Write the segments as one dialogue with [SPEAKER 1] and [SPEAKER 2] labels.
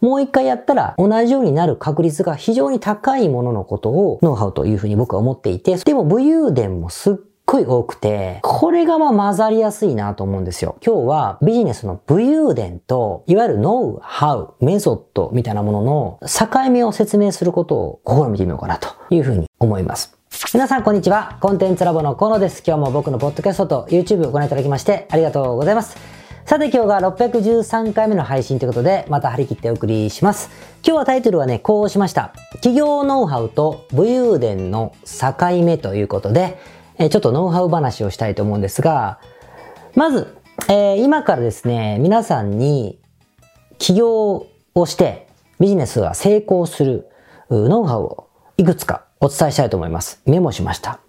[SPEAKER 1] もう一回やったら同じようになる確率が非常に高いもののことをノウハウというふうに僕は思っていて、でも武勇伝もすっごい多くて、これがまあ混ざりやすいなと思うんですよ。今日はビジネスの武勇伝と、いわゆるノウハウ、メソッドみたいなものの境目を説明することを試みてみようかなというふうに思います。皆さんこんにちは。コンテンツラボの河野です。今日も僕のポッドキャストと YouTube をご覧いただきましてありがとうございます。さて今日が613回目の配信ということで、また張り切ってお送りします。今日はタイトルはね、こうしました。企業ノウハウと武勇伝の境目ということで、えちょっとノウハウ話をしたいと思うんですが、まず、えー、今からですね、皆さんに起業をしてビジネスが成功するノウハウをいくつかお伝えしたいと思います。メモしました。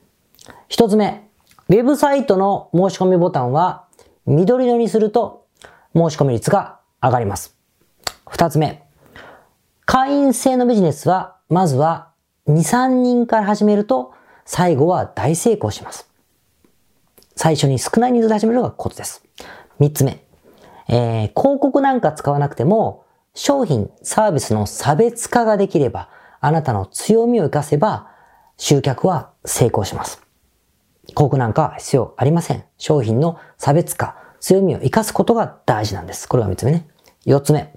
[SPEAKER 1] 一つ目、ウェブサイトの申し込みボタンは緑色にすると申し込み率が上がります。二つ目、会員制のビジネスは、まずは2、3人から始めると、最後は大成功します。最初に少ない人数で始めるのがコツです。三つ目、えー、広告なんか使わなくても、商品、サービスの差別化ができれば、あなたの強みを活かせば、集客は成功します。広告なんか必要ありません。商品の差別化、強みを活かすことが大事なんです。これが3つ目ね。4つ目。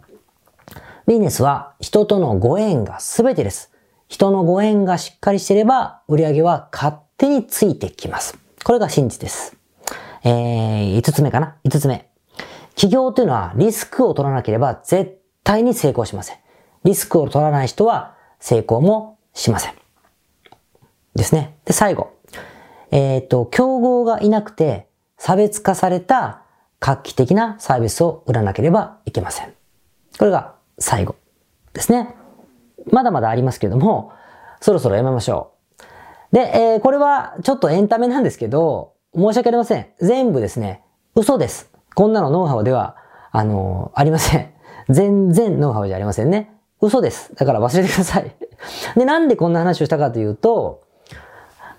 [SPEAKER 1] ビジネスは人とのご縁が全てです。人のご縁がしっかりしていれば、売り上げは勝手についてきます。これが真実です。えー、5つ目かな ?5 つ目。企業というのはリスクを取らなければ絶対に成功しません。リスクを取らない人は成功もしません。ですね。で、最後。えっ、ー、と、競合がいなくて差別化された画期的なサービスを売らなければいけません。これが最後ですね。まだまだありますけども、そろそろやめましょう。で、えー、これはちょっとエンタメなんですけど、申し訳ありません。全部ですね、嘘です。こんなのノウハウでは、あのー、ありません。全然ノウハウじゃありませんね。嘘です。だから忘れてください。で、なんでこんな話をしたかというと、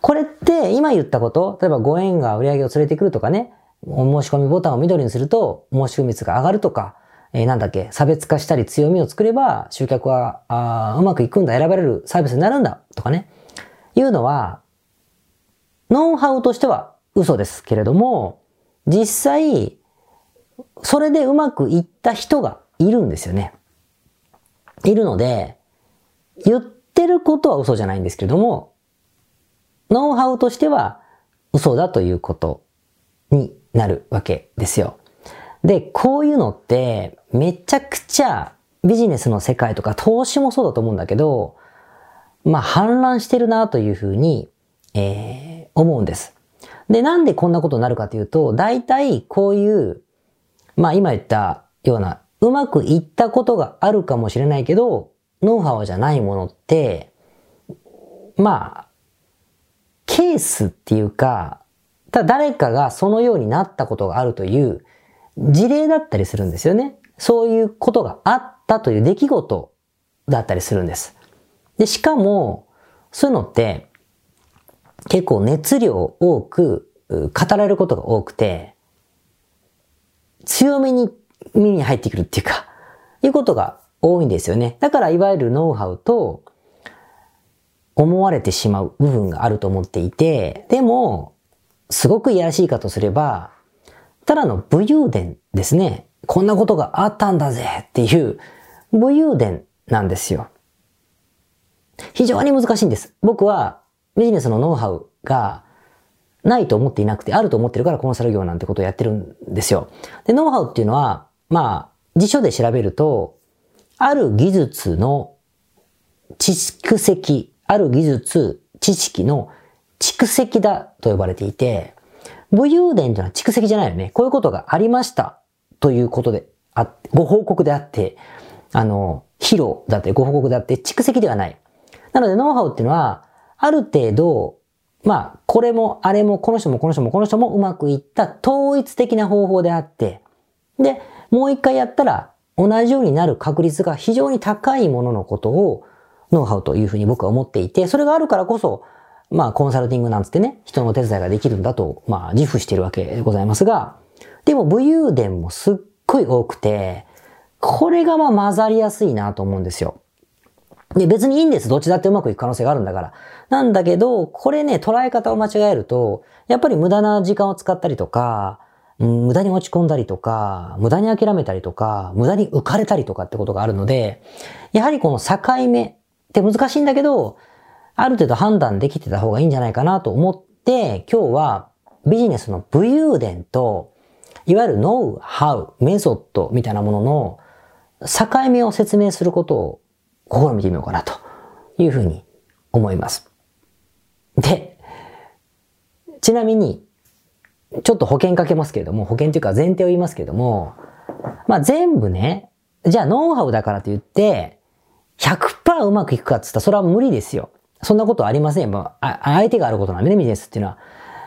[SPEAKER 1] これって今言ったこと、例えばご縁が売り上げを連れてくるとかね、お申し込みボタンを緑にすると申し込み率が上がるとか、えー、なんだっけ、差別化したり強みを作れば集客はあうまくいくんだ、選ばれるサービスになるんだとかね、いうのは、ノウハウとしては嘘ですけれども、実際、それでうまくいった人がいるんですよね。いるので、言ってることは嘘じゃないんですけれども、ノウハウとしては嘘だということになるわけですよ。で、こういうのってめちゃくちゃビジネスの世界とか投資もそうだと思うんだけど、まあ氾濫してるなというふうに、えー、思うんです。で、なんでこんなことになるかというと、大体こういう、まあ今言ったようなうまくいったことがあるかもしれないけど、ノウハウじゃないものって、まあ、ケースっていうか、ただ誰かがそのようになったことがあるという事例だったりするんですよね。そういうことがあったという出来事だったりするんです。で、しかも、そういうのって結構熱量多く語られることが多くて、強めに耳に入ってくるっていうか、いうことが多いんですよね。だからいわゆるノウハウと思われてしまう部分があると思っていて、でも、すごくいやらしいかとすれば、ただの武勇伝ですね。こんなことがあったんだぜっていう武勇伝なんですよ。非常に難しいんです。僕はビジネスのノウハウがないと思っていなくて、あると思ってるからコンサル業なんてことをやってるんですよ。で、ノウハウっていうのは、まあ、辞書で調べると、ある技術の蓄積、ある技術、知識の蓄積だと呼ばれていて、武勇伝というのは蓄積じゃないよね。こういうことがありましたということであってご報告であって、あの、披露だってご報告であって蓄積ではない。なのでノウハウっていうのは、ある程度、まあ、これもあれもこの人もこの人もこの人もうまくいった統一的な方法であって、で、もう一回やったら同じようになる確率が非常に高いもののことをノウハウというふうに僕は思っていて、それがあるからこそ、まあコンサルティングなんつってね、人の手伝いができるんだと、まあ自負しているわけでございますが、でも武勇伝もすっごい多くて、これがまあ混ざりやすいなと思うんですよ。で、別にいいんです。どっちだってうまくいく可能性があるんだから。なんだけど、これね、捉え方を間違えると、やっぱり無駄な時間を使ったりとか、うん、無駄に落ち込んだりとか、無駄に諦めたりとか、無駄に浮かれたりとかってことがあるので、やはりこの境目って難しいんだけど、ある程度判断できてた方がいいんじゃないかなと思って、今日はビジネスの武勇伝と、いわゆるノウハウ、メソッドみたいなものの境目を説明することを試みてみようかなというふうに思います。で、ちなみに、ちょっと保険かけますけれども、保険というか前提を言いますけれども、まあ全部ね、じゃあノウハウだからと言って、100%うまくいくかって言ったらそれは無理ですよ。そんなことありません。まあ、相手があることなんでね、ビジネスっていうのは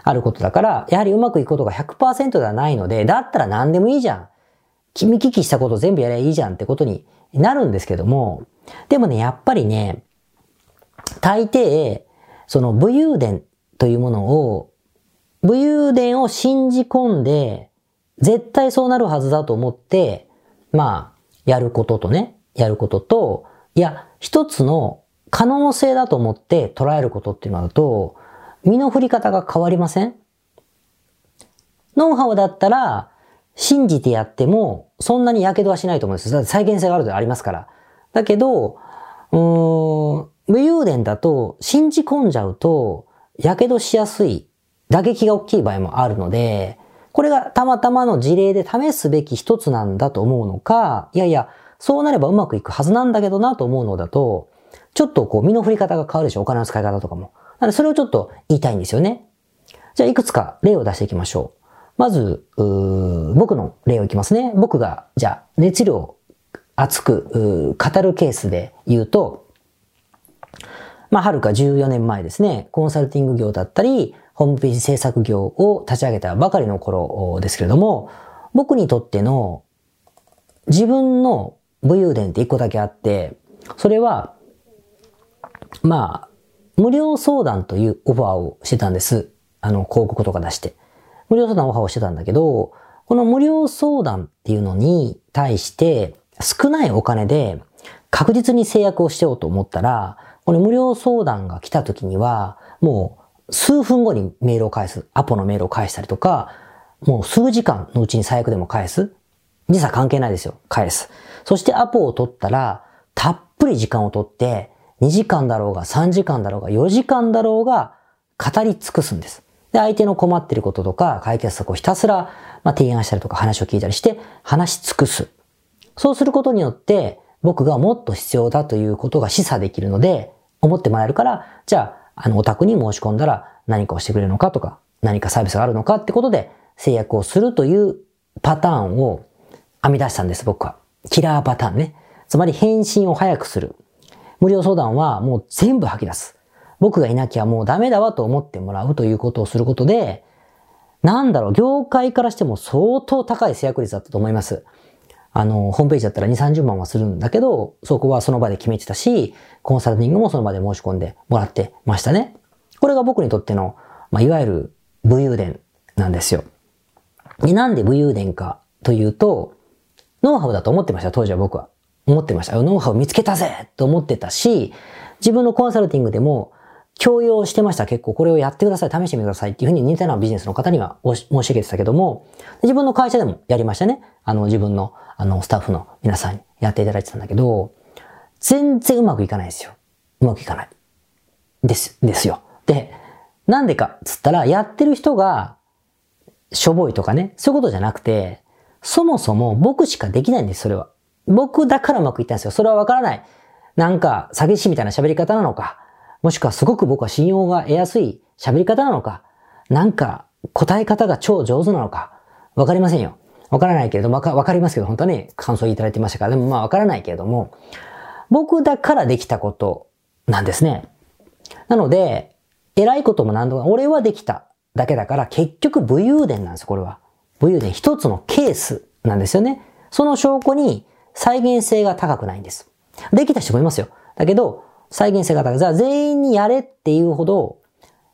[SPEAKER 1] あることだから、やはりうまくいくことが100%ではないので、だったら何でもいいじゃん。君聞きしたこと全部やればいいじゃんってことになるんですけども、でもね、やっぱりね、大抵、その武勇伝というものを、武勇伝を信じ込んで、絶対そうなるはずだと思って、まあ、やることとね、やることと、いや、一つの可能性だと思って捉えることっていうのだと、身の振り方が変わりません？ノウハウだったら、信じてやっても、そんなに火傷はしないと思うんです。再現性があるとありますから。だけど、うーん、武勇伝だと、信じ込んじゃうと、火傷しやすい、打撃が大きい場合もあるので、これがたまたまの事例で試すべき一つなんだと思うのか、いやいや、そうなればうまくいくはずなんだけどなと思うのだと、ちょっとこう身の振り方が変わるでしょお金の使い方とかも。なのでそれをちょっと言いたいんですよね。じゃあいくつか例を出していきましょう。まず、僕の例をいきますね。僕が、じゃあ熱量熱く語るケースで言うと、まあ、はるか14年前ですね、コンサルティング業だったり、ホームページ制作業を立ち上げたばかりの頃ですけれども、僕にとっての自分の武勇伝って一個だけあって、それは、まあ、無料相談というオファーをしてたんです。あの、広告とか出して。無料相談オファーをしてたんだけど、この無料相談っていうのに対して、少ないお金で確実に制約をしようと思ったら、この無料相談が来た時には、もう数分後にメールを返す、アポのメールを返したりとか、もう数時間のうちに最悪でも返す。時差関係ないですよ。返す。そしてアポを取ったら、たっぷり時間を取って、2時間だろうが3時間だろうが4時間だろうが語り尽くすんです。で、相手の困ってることとか解決策をひたすら、まあ、提案したりとか話を聞いたりして話し尽くす。そうすることによって、僕がもっと必要だということが示唆できるので、思ってもらえるから、じゃあ、あの、お宅に申し込んだら何かをしてくれるのかとか、何かサービスがあるのかってことで制約をするというパターンを編み出したんです、僕は。キラーパターンね。つまり返信を早くする。無料相談はもう全部吐き出す。僕がいなきゃもうダメだわと思ってもらうということをすることで、なんだろう、業界からしても相当高い制約率だったと思います。あの、ホームページだったら2、30万はするんだけど、そこはその場で決めてたし、コンサルティングもその場で申し込んでもらってましたね。これが僕にとっての、まあ、いわゆる武勇伝なんですよ。で、なんで武勇伝かというと、ノウハウだと思ってました、当時は僕は。思ってました。ノウハウ見つけたぜと思ってたし、自分のコンサルティングでも、強要してました。結構これをやってください。試してみてくださいっていうふうに似たようなビジネスの方には申し上げてたけども、自分の会社でもやりましたね。あの自分のあのスタッフの皆さんにやっていただいてたんだけど、全然うまくいかないですよ。うまくいかない。です、ですよ。で、なんでかっつったら、やってる人がしょぼいとかね、そういうことじゃなくて、そもそも僕しかできないんです、それは。僕だからうまくいったんですよ。それはわからない。なんか、詐欺師みたいな喋り方なのか、もしくはすごく僕は信用が得やすい喋り方なのか、なんか答え方が超上手なのか、わかりませんよ。わからないけれども、わかりますけど、本当はね、感想いただいてましたから、でもまあわからないけれども、僕だからできたことなんですね。なので、偉いことも何度も、俺はできただけだから、結局武勇伝なんですよ、これは。武勇伝一つのケースなんですよね。その証拠に再現性が高くないんです。できた人もいますよ。だけど、再現性が高い。じゃあ全員にやれっていうほど、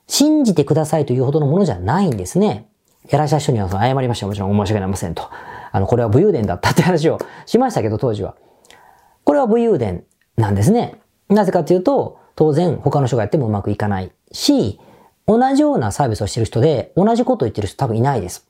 [SPEAKER 1] 信じてくださいというほどのものじゃないんですね。やらした人には謝りました。もちろん申し訳ありませんと。あの、これは武勇伝だったって話を しましたけど、当時は。これは武勇伝なんですね。なぜかというと、当然他の人がやってもうまくいかないし、同じようなサービスをしてる人で同じことを言ってる人多分いないです。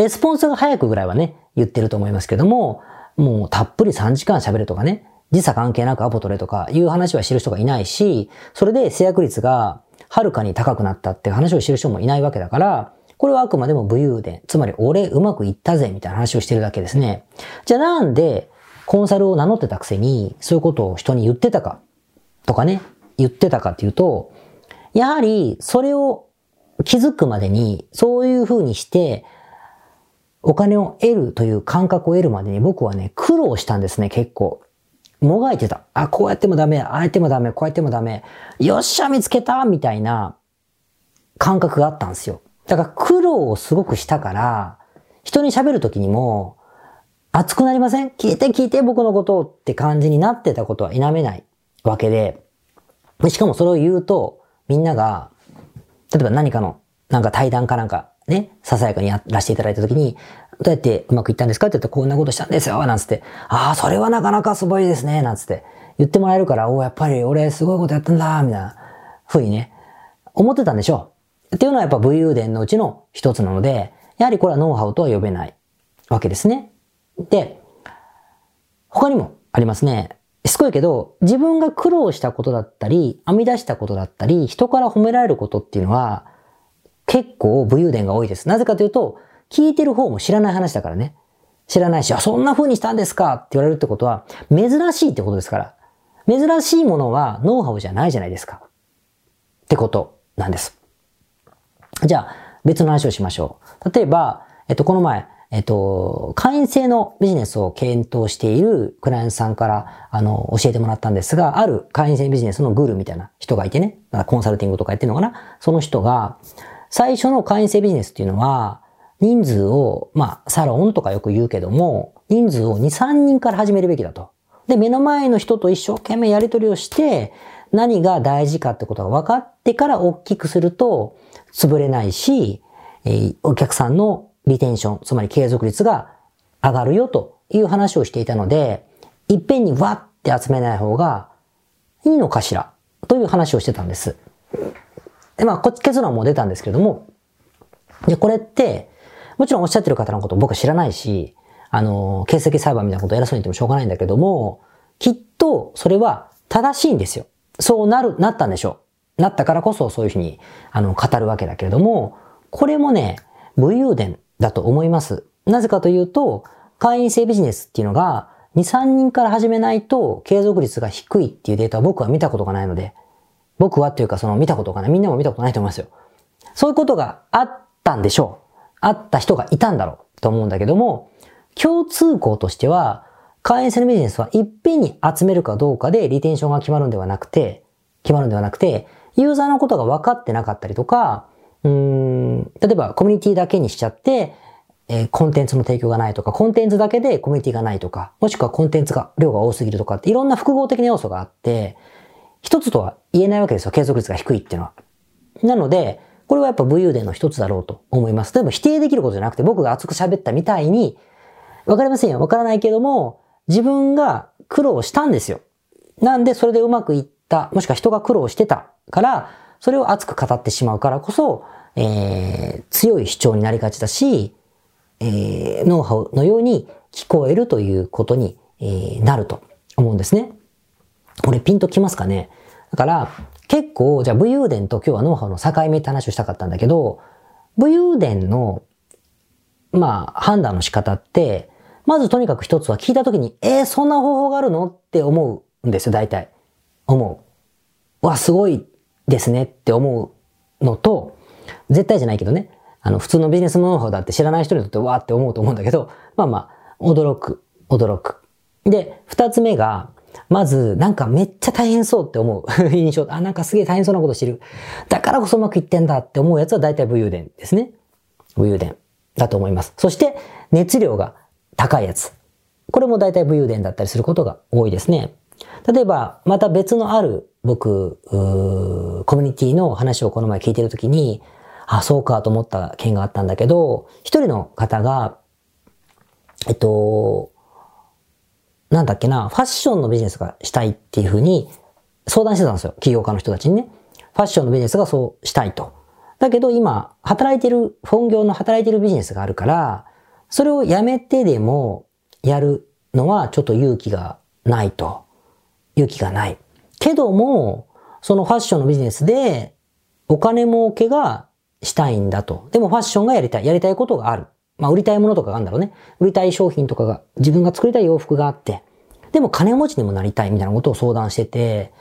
[SPEAKER 1] レスポンスが早くぐらいはね、言ってると思いますけども、もうたっぷり3時間喋るとかね、時差関係なくアポ取れとかいう話は知る人がいないし、それで制約率がはるかに高くなったって話を知る人もいないわけだから、これはあくまでも武勇伝。つまり、俺うまくいったぜみたいな話をしてるだけですね。じゃあなんで、コンサルを名乗ってたくせに、そういうことを人に言ってたか、とかね、言ってたかっていうと、やはり、それを気づくまでに、そういう風にして、お金を得るという感覚を得るまでに僕はね、苦労したんですね、結構。もがいてた。あ、こうやってもダメ、ああやってもダメ、こうやってもダメ。よっしゃ、見つけたみたいな感覚があったんですよ。だから苦労をすごくしたから、人に喋るときにも、熱くなりません？聞いて聞いて僕のことをって感じになってたことは否めないわけで、しかもそれを言うと、みんなが、例えば何かの、なんか対談かなんか、ね、ささやかにやらせていただいたときに、どうやってうまくいったんですか？って言ったらこんなことしたんですよなんつって、ああ、それはなかなかすごいですねなんつって言ってもらえるから、おお、やっぱり俺すごいことやったんだみたいな風にね、思ってたんでしょう。っていうのはやっぱ武勇伝のうちの一つなので、やはりこれはノウハウとは呼べないわけですね。で、他にもありますね。しつこいけど、自分が苦労したことだったり、編み出したことだったり、人から褒められることっていうのは、結構武勇伝が多いです。なぜかというと、聞いてる方も知らない話だからね。知らないし、あ、そんな風にしたんですか？って言われるってことは、珍しいってことですから。珍しいものはノウハウじゃないじゃないですか。ってことなんです。じゃあ、別の話をしましょう。例えば、えっと、この前、えっと、会員制のビジネスを検討しているクライアントさんから、あの、教えてもらったんですが、ある会員制ビジネスのグルみたいな人がいてね、コンサルティングとかやってるのかな？その人が、最初の会員制ビジネスっていうのは、人数を、まあ、サロンとかよく言うけども、人数を2、3人から始めるべきだと。で、目の前の人と一生懸命やり取りをして、何が大事かってことが分かってから大きくすると、潰れないし、えー、お客さんのリテンション、つまり継続率が上がるよという話をしていたので、いっぺんにわって集めない方がいいのかしらという話をしてたんです。で、まあ、こっち結論も出たんですけれども、で、これって、もちろんおっしゃってる方のこと僕は知らないし、あの、形跡裁判みたいなことを偉そうに言ってもしょうがないんだけども、きっとそれは正しいんですよ。そうなる、なったんでしょう。なったからこそそういうふうに、あの、語るわけだけれども、これもね、武勇伝だと思います。なぜかというと、会員制ビジネスっていうのが、2、3人から始めないと継続率が低いっていうデータは僕は見たことがないので、僕はっていうかその見たことがない。みんなも見たことないと思いますよ。そういうことがあったんでしょう。あった人がいたんだろうと思うんだけども、共通項としては、会員制のビジネスはいっぺんに集めるかどうかでリテンションが決まるんではなくて、決まるんではなくて、ユーザーのことが分かってなかったりとか、うん、例えばコミュニティだけにしちゃって、えー、コンテンツの提供がないとか、コンテンツだけでコミュニティがないとか、もしくはコンテンツが、量が多すぎるとかっていろんな複合的な要素があって、一つとは言えないわけですよ。継続率が低いっていうのは。なので、これはやっぱ武勇伝の一つだろうと思います。でも否定できることじゃなくて僕が熱く喋ったみたいに、わかりませんよ。わからないけども、自分が苦労したんですよ。なんでそれでうまくいった、もしくは人が苦労してたから、それを熱く語ってしまうからこそ、えー、強い主張になりがちだし、えー、ノウハウのように聞こえるということに、えー、なると思うんですね。これピンときますかね？だから、結構、じゃあ武勇伝と今日はノウハウの境目って話をしたかったんだけど、武勇伝の、まあ、判断の仕方って、まずとにかく一つは聞いたときに、えー、そんな方法があるのって思うんですよ、大体。思う。わ、すごいですねって思うのと、絶対じゃないけどね、あの、普通のビジネスノウハウだって知らない人にとってわーって思うと思うんだけど、まあまあ、驚く、驚く。で、二つ目が、まず、なんかめっちゃ大変そうって思う 印象。あ、なんかすげえ大変そうなことしてる。だからこそうまくいってんだって思うやつは大体武勇伝ですね。武勇伝だと思います。そして、熱量が高いやつ。これも大体武勇伝だったりすることが多いですね。例えば、また別のある僕、コミュニティの話をこの前聞いてるときに、あ、そうかと思った件があったんだけど、一人の方が、えっと、なんだっけな、ファッションのビジネスがしたいっていうふうに相談してたんですよ。起業家の人たちにね。ファッションのビジネスがそうしたいと。だけど今、働いてる、本業の働いてるビジネスがあるから、それをやめてでもやるのはちょっと勇気がないと。勇気がない。けども、そのファッションのビジネスでお金儲けがしたいんだと。でもファッションがやりたい。やりたいことがある。まあ売りたいものとかがあるんだろうね。売りたい商品とかが、自分が作りたい洋服があって、でも金持ちにもなりたいみたいなことを相談してて、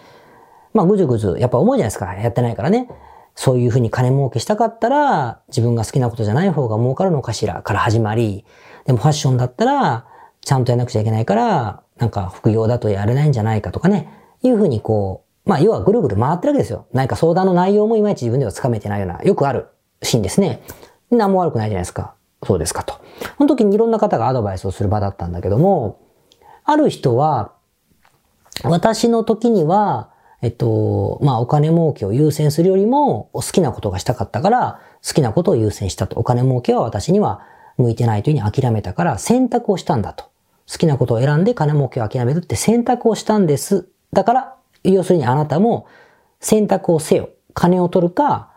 [SPEAKER 1] まあぐずぐず、やっぱ思うじゃないですか。やってないからね。そういうふうに金儲けしたかったら、自分が好きなことじゃない方が儲かるのかしらから始まり、でもファッションだったら、ちゃんとやらなくちゃいけないから、なんか副業だとやれないんじゃないかとかね、いうふうにこう、まあ要はぐるぐる回ってるわけですよ。何か相談の内容もいまいち自分ではつかめてないような、よくあるシーンですね。何も悪くないじゃないですか。そうですかと。その時にいろんな方がアドバイスをする場だったんだけども、ある人は、私の時には、えっと、まあお金儲けを優先するよりも好きなことがしたかったから好きなことを優先したと。お金儲けは私には向いてないというふうに諦めたから選択をしたんだと。好きなことを選んで金儲けを諦めるって選択をしたんです。だから、要するにあなたも選択をせよ。金を取るか、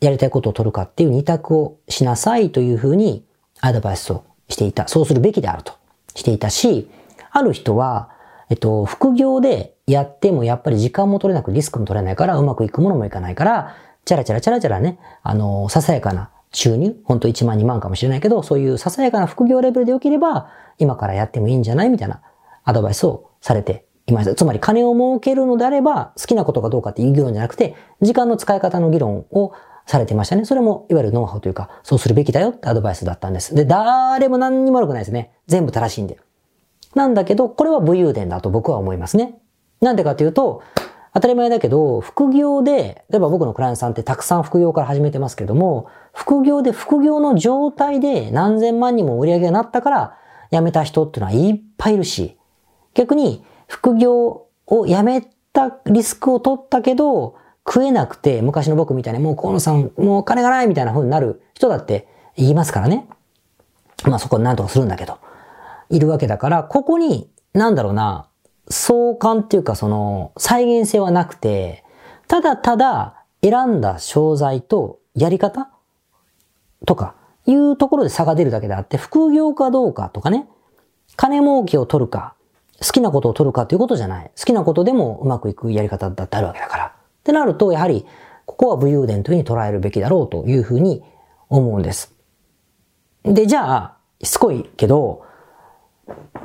[SPEAKER 1] やりたいことを取るかっていう二択をしなさいというふうにアドバイスをしていた。そうするべきであるとしていたし、ある人は、えっと、副業でやってもやっぱり時間も取れなくリスクも取れないからうまくいくものもいかないから、チャラチャラチャラチャラね、あの、ささやかな収入、ほんと1万2万かもしれないけど、そういうささやかな副業レベルで良ければ、今からやってもいいんじゃないみたいなアドバイスをされていました。つまり金を儲けるのであれば、好きなことかどうかっていう議論じゃなくて、時間の使い方の議論をされてましたね。それも、いわゆるノウハウというか、そうするべきだよってアドバイスだったんです。で、誰も何にも悪くないですね。全部正しいんで。なんだけど、これは武勇伝だと僕は思いますね。なんでかというと、当たり前だけど、副業で、例えば僕のクライアントさんってたくさん副業から始めてますけども、副業で副業の状態で何千万にも売り上げがなったから辞めた人っていうのはいっぱいいるし、逆に副業を辞めたリスクを取ったけど、食えなくて、昔の僕みたいにもう河野さん、もう金がないみたいな風になる人だって言いますからね。まあそこで何とかするんだけど。いるわけだから、ここに、なんだろうな、相関っていうかその再現性はなくて、ただただ選んだ商材とやり方？とかいうところで差が出るだけであって、副業かどうかとかね、金儲けを取るか、好きなことを取るかということじゃない。好きなことでもうまくいくやり方だってあるわけだから。ってなると、やはり、ここは武勇伝というふうに捉えるべきだろうというふうに思うんです。で、じゃあ、しつこいけど、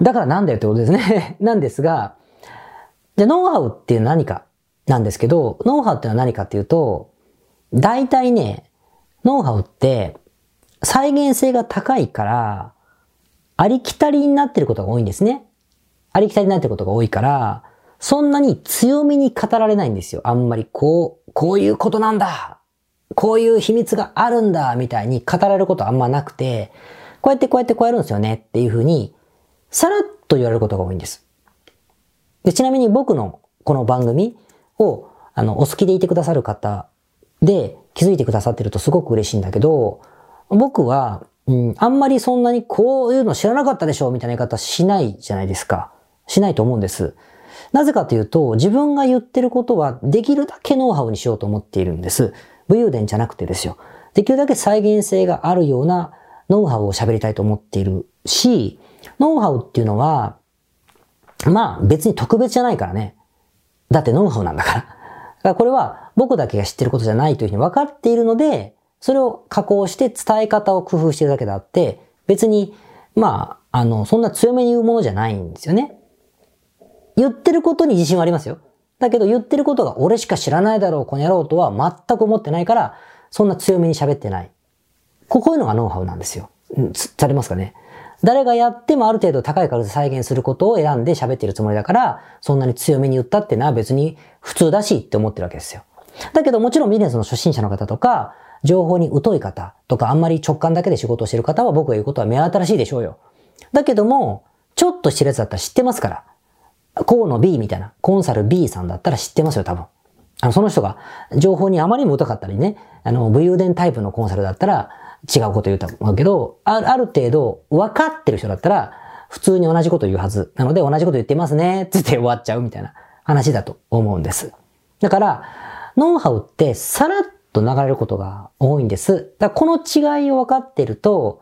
[SPEAKER 1] だからなんだよってことですね なんですが、じゃノウハウっていう何かなんですけど、ノウハウっていうのは何かっていうと、大体ね、ノウハウって再現性が高いから、ありきたりになってることが多いんですね。ありきたりになってることが多いから、そんなに強めに語られないんですよ。あんまりこう、こういうことなんだこういう秘密があるんだみたいに語られることあんまなくて、こうやってこうやってこうやるんですよねっていうふうにさらっと言われることが多いんです。でちなみに僕のこの番組を、あの、お好きでいてくださる方で気づいてくださってるとすごく嬉しいんだけど、僕は、うん、あんまりそんなにこういうの知らなかったでしょうみたいな言い方しないじゃないですか。しないと思うんです。なぜかというと、自分が言ってることはできるだけノウハウにしようと思っているんです。武勇伝じゃなくてですよ。できるだけ再現性があるようなノウハウを喋りたいと思っているし、ノウハウっていうのは、まあ別に特別じゃないからね。だってノウハウなんだから。だからこれは僕だけが知ってることじゃないというふうに分かっているので、それを加工して伝え方を工夫しているだけであって、別に、まあ、あの、そんな強めに言うものじゃないんですよね。言ってることに自信はありますよ。だけど言ってることが俺しか知らないだろう、この野郎とは全く思ってないから、そんな強めに喋ってない。こういうのがノウハウなんですよ。されますかね誰がやってもある程度高い数で再現することを選んで喋ってるつもりだから、そんなに強めに言ったってのは別に普通だしって思ってるわけですよ。だけどもちろんビジネスの初心者の方とか、情報に疎い方とか、あんまり直感だけで仕事をしてる方は僕が言うことは目新しいでしょうよ。だけども、ちょっと知るやつだったら知ってますから。河野 B みたいな、コンサル B さんだったら知ってますよ、多分。あの、その人が情報にあまりも疎かったりね、あの、武勇伝タイプのコンサルだったら、違うこと言うと思うけど、あある程度分かってる人だったら、普通に同じこと言うはず。なので同じこと言ってますね、つって終わっちゃうみたいな話だと思うんです。だから、ノウハウってさらっと流れることが多いんです。だこの違いを分かってると、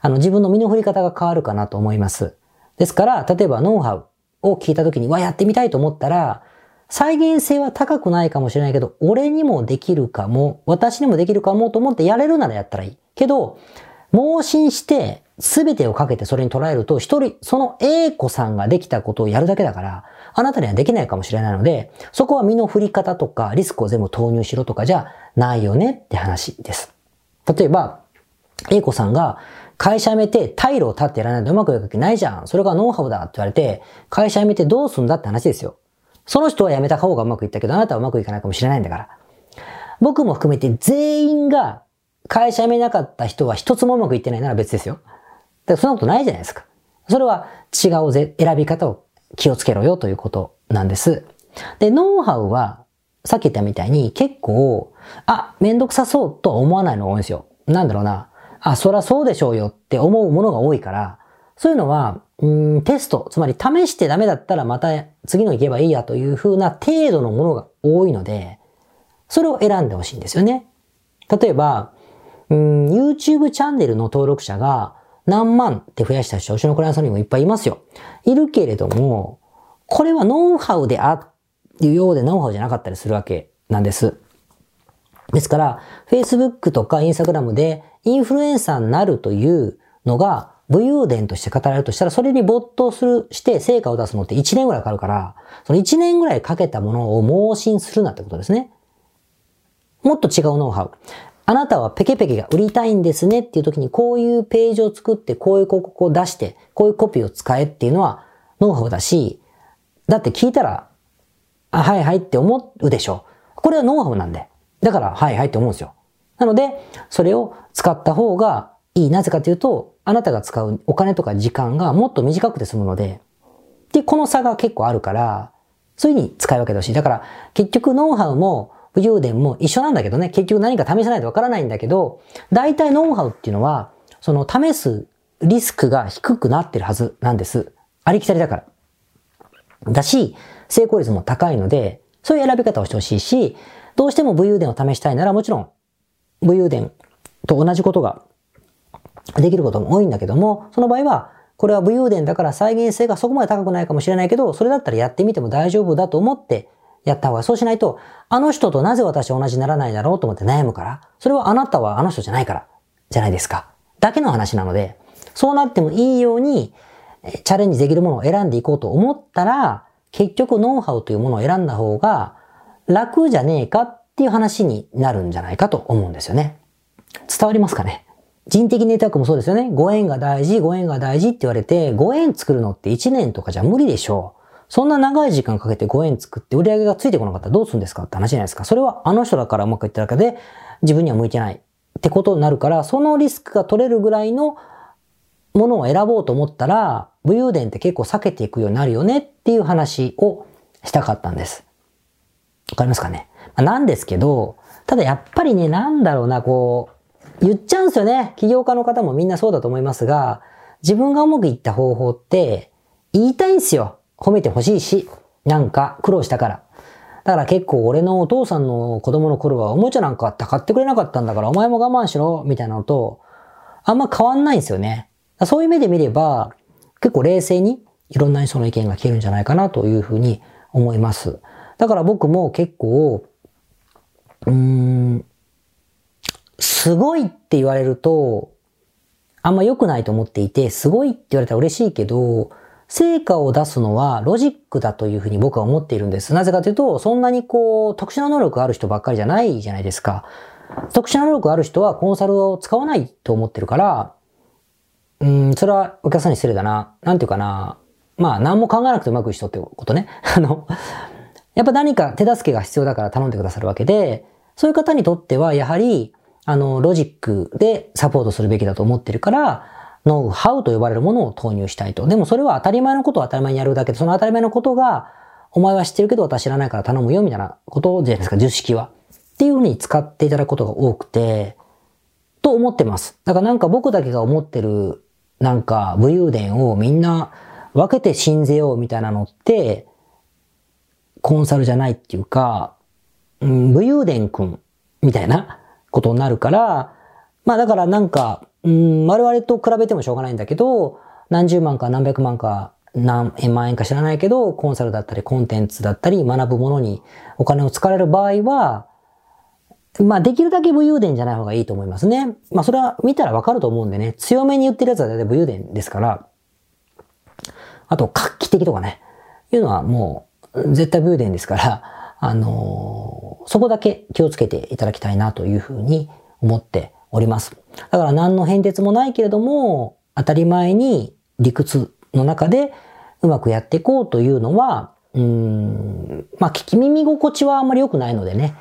[SPEAKER 1] あの自分の身の振り方が変わるかなと思います。ですから、例えばノウハウを聞いた時に、わ、やってみたいと思ったら、再現性は高くないかもしれないけど、俺にもできるかも、私にもできるかもと思ってやれるならやったらいい。けど、盲信して全てをかけてそれに捉えると、一人、その A 子さんができたことをやるだけだから、あなたにはできないかもしれないので、そこは身の振り方とかリスクを全部投入しろとかじゃないよねって話です。例えば、A 子さんが会社辞めて退路を立ってやらないとうまくいくわけないじゃん。それがノウハウだって言われて、会社辞めてどうすんだって話ですよ。その人は辞めた方がうまくいったけど、あなたはうまくいかないかもしれないんだから。僕も含めて全員が会社辞めなかった人は一つもうまくいってないなら別ですよ。だからそんなことないじゃないですか。それは違うぜ、選び方を気をつけろよということなんです。で、ノウハウは、さっき言ったみたいに結構、あ、めんどくさそうとは思わないのが多いんですよ。なんだろうな。あ、そらそうでしょうよって思うものが多いから、そういうのは、うん、テスト、つまり試してダメだったらまた次の行けばいいやという風な程度のものが多いので、それを選んでほしいんですよね。例えば、うん、YouTube チャンネルの登録者が何万って増やした人、うちのクライアントさんにもいっぱいいますよ。いるけれども、これはノウハウであるようでノウハウじゃなかったりするわけなんです。ですから、Facebook とか Instagram でインフルエンサーになるというのが武勇伝として語られるとしたら、それに没頭する、して成果を出すのって1年ぐらいかかるから、その1年ぐらいかけたものを盲信するなってことですね。もっと違うノウハウ。あなたはペケペケが売りたいんですねっていう時にこういうページを作って、こういう広告を出して、こういうコピーを使えっていうのはノウハウだし、だって聞いたら、あ、はいはいって思うでしょう。これはノウハウなんで。だから、はいはいって思うんですよ。なので、それを使った方がいい。なぜかというと、あなたが使うお金とか時間がもっと短くて済むので、で、この差が結構あるから、そういうふうに使い分けてほしい。だから、結局ノウハウも武勇伝も一緒なんだけどね、結局何か試さないとわからないんだけど、大体ノウハウっていうのは、その試すリスクが低くなってるはずなんです。ありきたりだから。だし、成功率も高いので、そういう選び方をしてほしいし、どうしても武勇伝を試したいならもちろん、武勇伝と同じことができることも多いんだけども、その場合は、これは武勇伝だから再現性がそこまで高くないかもしれないけど、それだったらやってみても大丈夫だと思ってやった方が、そうしないと、あの人となぜ私同じにならないだろうと思って悩むから、それはあなたはあの人じゃないから、じゃないですか。だけの話なので、そうなってもいいように、チャレンジできるものを選んでいこうと思ったら、結局ノウハウというものを選んだ方が楽じゃねえかっていう話になるんじゃないかと思うんですよね。伝わりますかね？人的ネットワークもそうですよね。ご縁が大事、ご縁が大事って言われて、ご縁作るのって1年とかじゃ無理でしょう。そんな長い時間かけてご縁作って売り上げがついてこなかったらどうするんですかって話じゃないですか。それはあの人だからうまくいっただけで自分には向いてないってことになるから、そのリスクが取れるぐらいのものを選ぼうと思ったら、武勇伝って結構避けていくようになるよねっていう話をしたかったんです。わかりますかね、まあ、なんですけど、ただやっぱりね、なんだろうな、こう、言っちゃうんですよね。起業家の方もみんなそうだと思いますが、自分がうまくいった方法って言いたいんですよ。褒めてほしいし、なんか苦労したから。だから結構俺のお父さんの子供の頃はおもちゃなんかあった買ってくれなかったんだからお前も我慢しろみたいなのとあんま変わんないんですよね。そういう目で見れば結構冷静にいろんな人の意見が聞けるんじゃないかなというふうに思います。だから僕も結構、うーん、すごいって言われるとあんま良くないと思っていて、すごいって言われたら嬉しいけど、成果を出すのはロジックだというふうに僕は思っているんです。なぜかというと、そんなにこう、特殊な能力ある人ばっかりじゃないじゃないですか。特殊な能力ある人はコンサルを使わないと思ってるから、うん、それはお客さんに失礼だな。なんていうかな。まあ、何も考えなくてうまくいく人ってことね。あの、やっぱ何か手助けが必要だから頼んでくださるわけで、そういう方にとっては、やはり、あの、ロジックでサポートするべきだと思ってるから、ノウハウと呼ばれるものを投入したいと。でもそれは当たり前のことを当たり前にやるだけで、その当たり前のことが、お前は知ってるけど私知らないから頼むよ、みたいなことじゃないですか、図式は。っていうふうに使っていただくことが多くて、と思ってます。だからなんか僕だけが思ってる、なんか武勇伝をみんな分けて信ぜようみたいなのって、コンサルじゃないっていうか、うん、武勇伝くんみたいなことになるから、まあだからなんか、うん、我々と比べてもしょうがないんだけど、何十万か何百万か何円万円か知らないけど、コンサルだったりコンテンツだったり学ぶものにお金を使われる場合は、まあできるだけ武勇伝じゃない方がいいと思いますね。まあそれは見たらわかると思うんでね、強めに言ってるやつは大体武勇伝ですから、あと画期的とかね、いうのはもう絶対武勇伝ですから、あのー、そこだけ気をつけていただきたいなというふうに思っております。だから何の変哲もないけれども、当たり前に理屈の中でうまくやっていこうというのは、うん、まあ聞き耳心地はあんまり良くないのでね、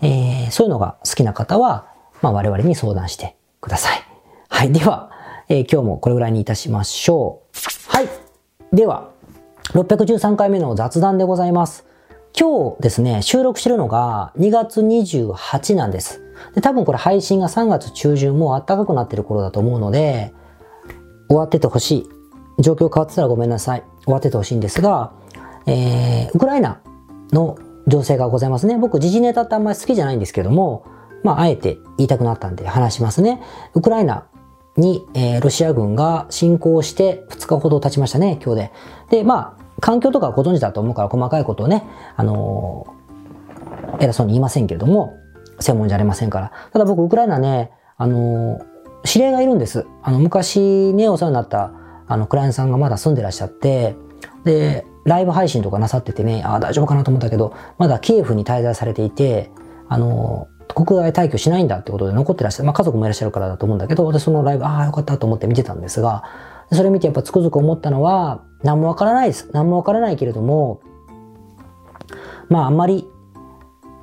[SPEAKER 1] えー、そういうのが好きな方は、まあ我々に相談してください。はい。では、えー、今日もこれぐらいにいたしましょう。はい。では、613回目の雑談でございます。今日ですね、収録してるのが2月28なんです。で、多分これ配信が3月中旬もう暖かくなってる頃だと思うので、終わっててほしい。状況変わってたらごめんなさい。終わっててほしいんですが、えー、ウクライナの情勢がございますね。僕、時事ネタってあんまり好きじゃないんですけども、まあ、あえて言いたくなったんで話しますね。ウクライナに、えー、ロシア軍が侵攻して2日ほど経ちましたね、今日で。で、まあ、環境とかご存知だと思うから細かいことをね、あのー、偉そうに言いませんけれども、専門じゃありませんから。ただ僕、ウクライナね、あのー、知り合いがいるんです。あの、昔ね、お世話になった、あの、クライアントさんがまだ住んでらっしゃって、で、ライブ配信とかなさっててね、ああ、大丈夫かなと思ったけど、まだキエフに滞在されていて、あの、国外退去しないんだってことで残ってらっしゃる。まあ家族もいらっしゃるからだと思うんだけど、で、そのライブ、ああ、よかったと思って見てたんですが、それ見てやっぱつくづく思ったのは、何もわからないです。何もわからないけれども、まああんまり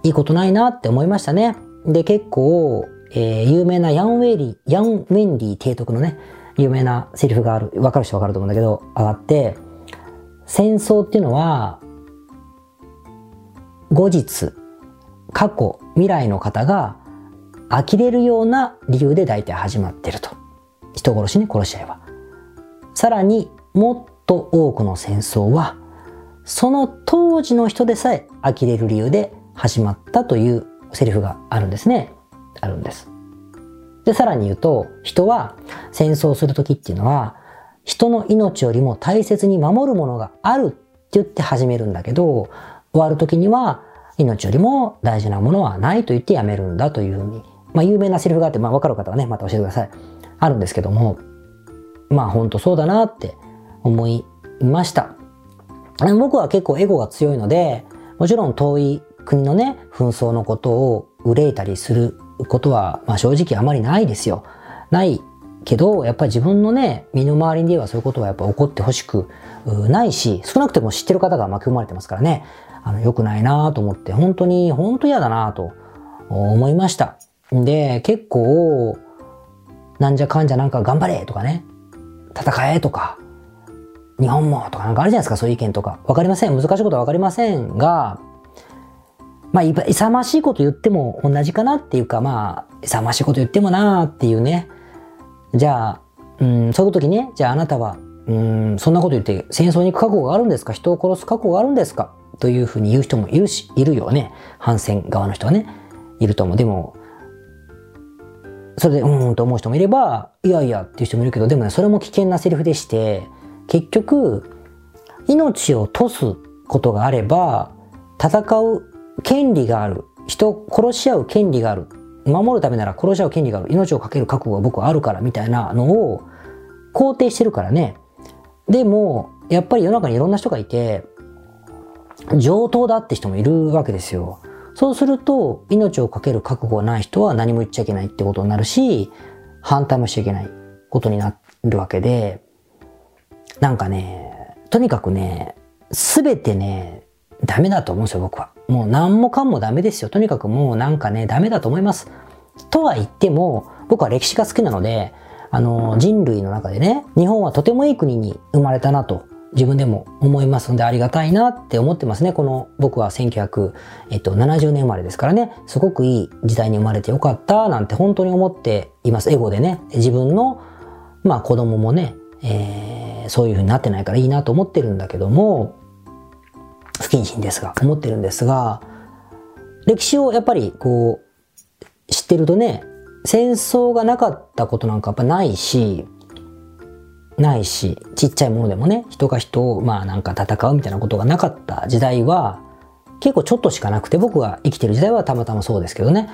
[SPEAKER 1] いいことないなって思いましたね。で、結構、えー、有名なヤンウェイリー、ヤンウェンディ提督のね、有名なセリフがある、わかる人わかると思うんだけど、上がって、戦争っていうのは、後日、過去、未来の方が呆れるような理由で大体始まってると。人殺しね、殺し合いは。さらに、もっと多くの戦争は、その当時の人でさえ呆れる理由で始まったというセリフがあるんですね。あるんです。で、さらに言うと、人は戦争するときっていうのは、人の命よりも大切に守るものがあるって言って始めるんだけど、終わるときには、命よりも大事なものはないと言ってやめるんだというふうに、まあ有名なセリフがあって、まあわかる方はね、また教えてください。あるんですけども、まあ本当そうだなって思いました。僕は結構エゴが強いので、もちろん遠い国のね、紛争のことを憂いたりすることは、まあ正直あまりないですよ。ないけど、やっぱり自分のね、身の回りにはそういうことはやっぱ起こってほしくないし、少なくても知ってる方が巻き込まれてますからね、あの、良くないなと思って、本当に、本当嫌だなと思いました。で、結構、なんじゃかんじゃなんか頑張れとかね、戦えとか、日本もとかなんかあるじゃないですか、そういう意見とか。わかりません。難しいことはわかりませんが、まあ、勇ましいこと言っても同じかなっていうか、まあ、勇ましいこと言ってもなーっていうね。じゃあ、うん、そういう時ね、じゃああなたは、うん、そんなこと言って戦争に行く覚悟があるんですか？人を殺す覚悟があるんですか？というふうに言う人もいるし、いるよね。反戦側の人はね。いると思う。でも、それで、うんと思う人もいれば、いやいやっていう人もいるけど、でもね、それも危険なセリフでして、結局、命を賭すことがあれば、戦う権利がある。人を殺し合う権利がある。守るためなら殺し合う権利がある。命を懸ける覚悟が僕はあるからみたいなのを肯定してるからね。でも、やっぱり世の中にいろんな人がいて、上等だって人もいるわけですよ。そうすると、命を懸ける覚悟がない人は何も言っちゃいけないってことになるし、反対もしちゃいけないことになるわけで、なんかね、とにかくね、すべてね、ダメだと思うんですよ、僕は。もう何もかもダメですよ。とにかくもうなんかね、ダメだと思います。とは言っても、僕は歴史が好きなので、あの、人類の中でね、日本はとてもいい国に生まれたなと自分でも思いますのでありがたいなって思ってますね。この僕は1970年生まれですからね、すごくいい時代に生まれてよかったなんて本当に思っています。エゴでね、自分のまあ子供もね、えー、そういう風になってないからいいなと思ってるんだけども、不謹慎ですが、思ってるんですが、歴史をやっぱりこう、知ってるとね、戦争がなかったことなんかやっぱないし、ないし、ちっちゃいものでもね、人が人をまあなんか戦うみたいなことがなかった時代は、結構ちょっとしかなくて、僕が生きてる時代はたまたまそうですけどね。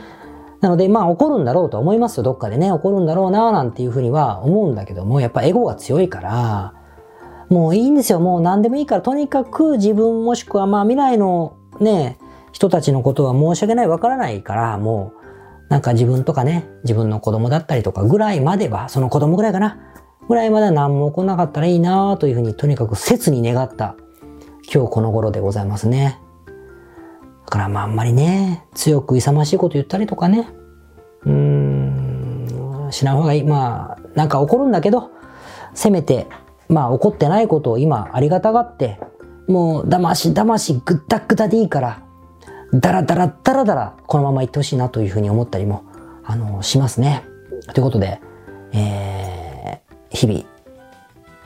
[SPEAKER 1] なので、まあ怒るんだろうと思いますよ。どっかでね、怒るんだろうな、なんていうふうには思うんだけども、やっぱエゴが強いから、もういいんですよ。もう何でもいいから、とにかく自分もしくはまあ未来のね、人たちのことは申し訳ない、わからないから、もう、なんか自分とかね、自分の子供だったりとかぐらいまでは、その子供ぐらいかな、ぐらいまでは何も起こなかったらいいなというふうに、とにかく切に願った今日この頃でございますね。だからまああんまりね、強く勇ましいこと言ったりとかね、うーん、しない方がいい。まあ、なんか怒るんだけど、せめてまあ怒ってないことを今ありがたがって、もう騙し騙しぐったぐたでいいから、だらだらだらだらこのまま行ってほしいなというふうに思ったりも、あの、しますね。ということで、えー、日々、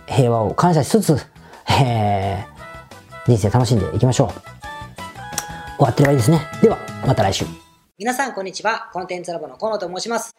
[SPEAKER 1] 平和を感謝しつつ、えー、人生楽しんでいきましょう。終わってればいいですね。では、また来週。皆さん、こんにちは。コンテンツラボの河野と申します。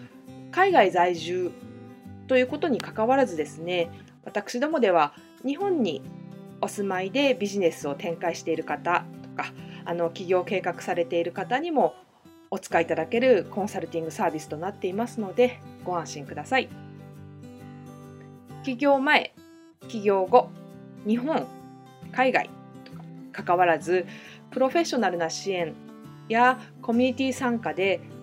[SPEAKER 2] 海外在住ということにかかわらずですね私どもでは日本にお住まいでビジネスを展開している方とかあの起業計画されている方にもお使いいただけるコンサルティングサービスとなっていますのでご安心ください。起業前、起業後、日本、海外とか関わらずプロフェッショナルな支援やコミュニティ参加で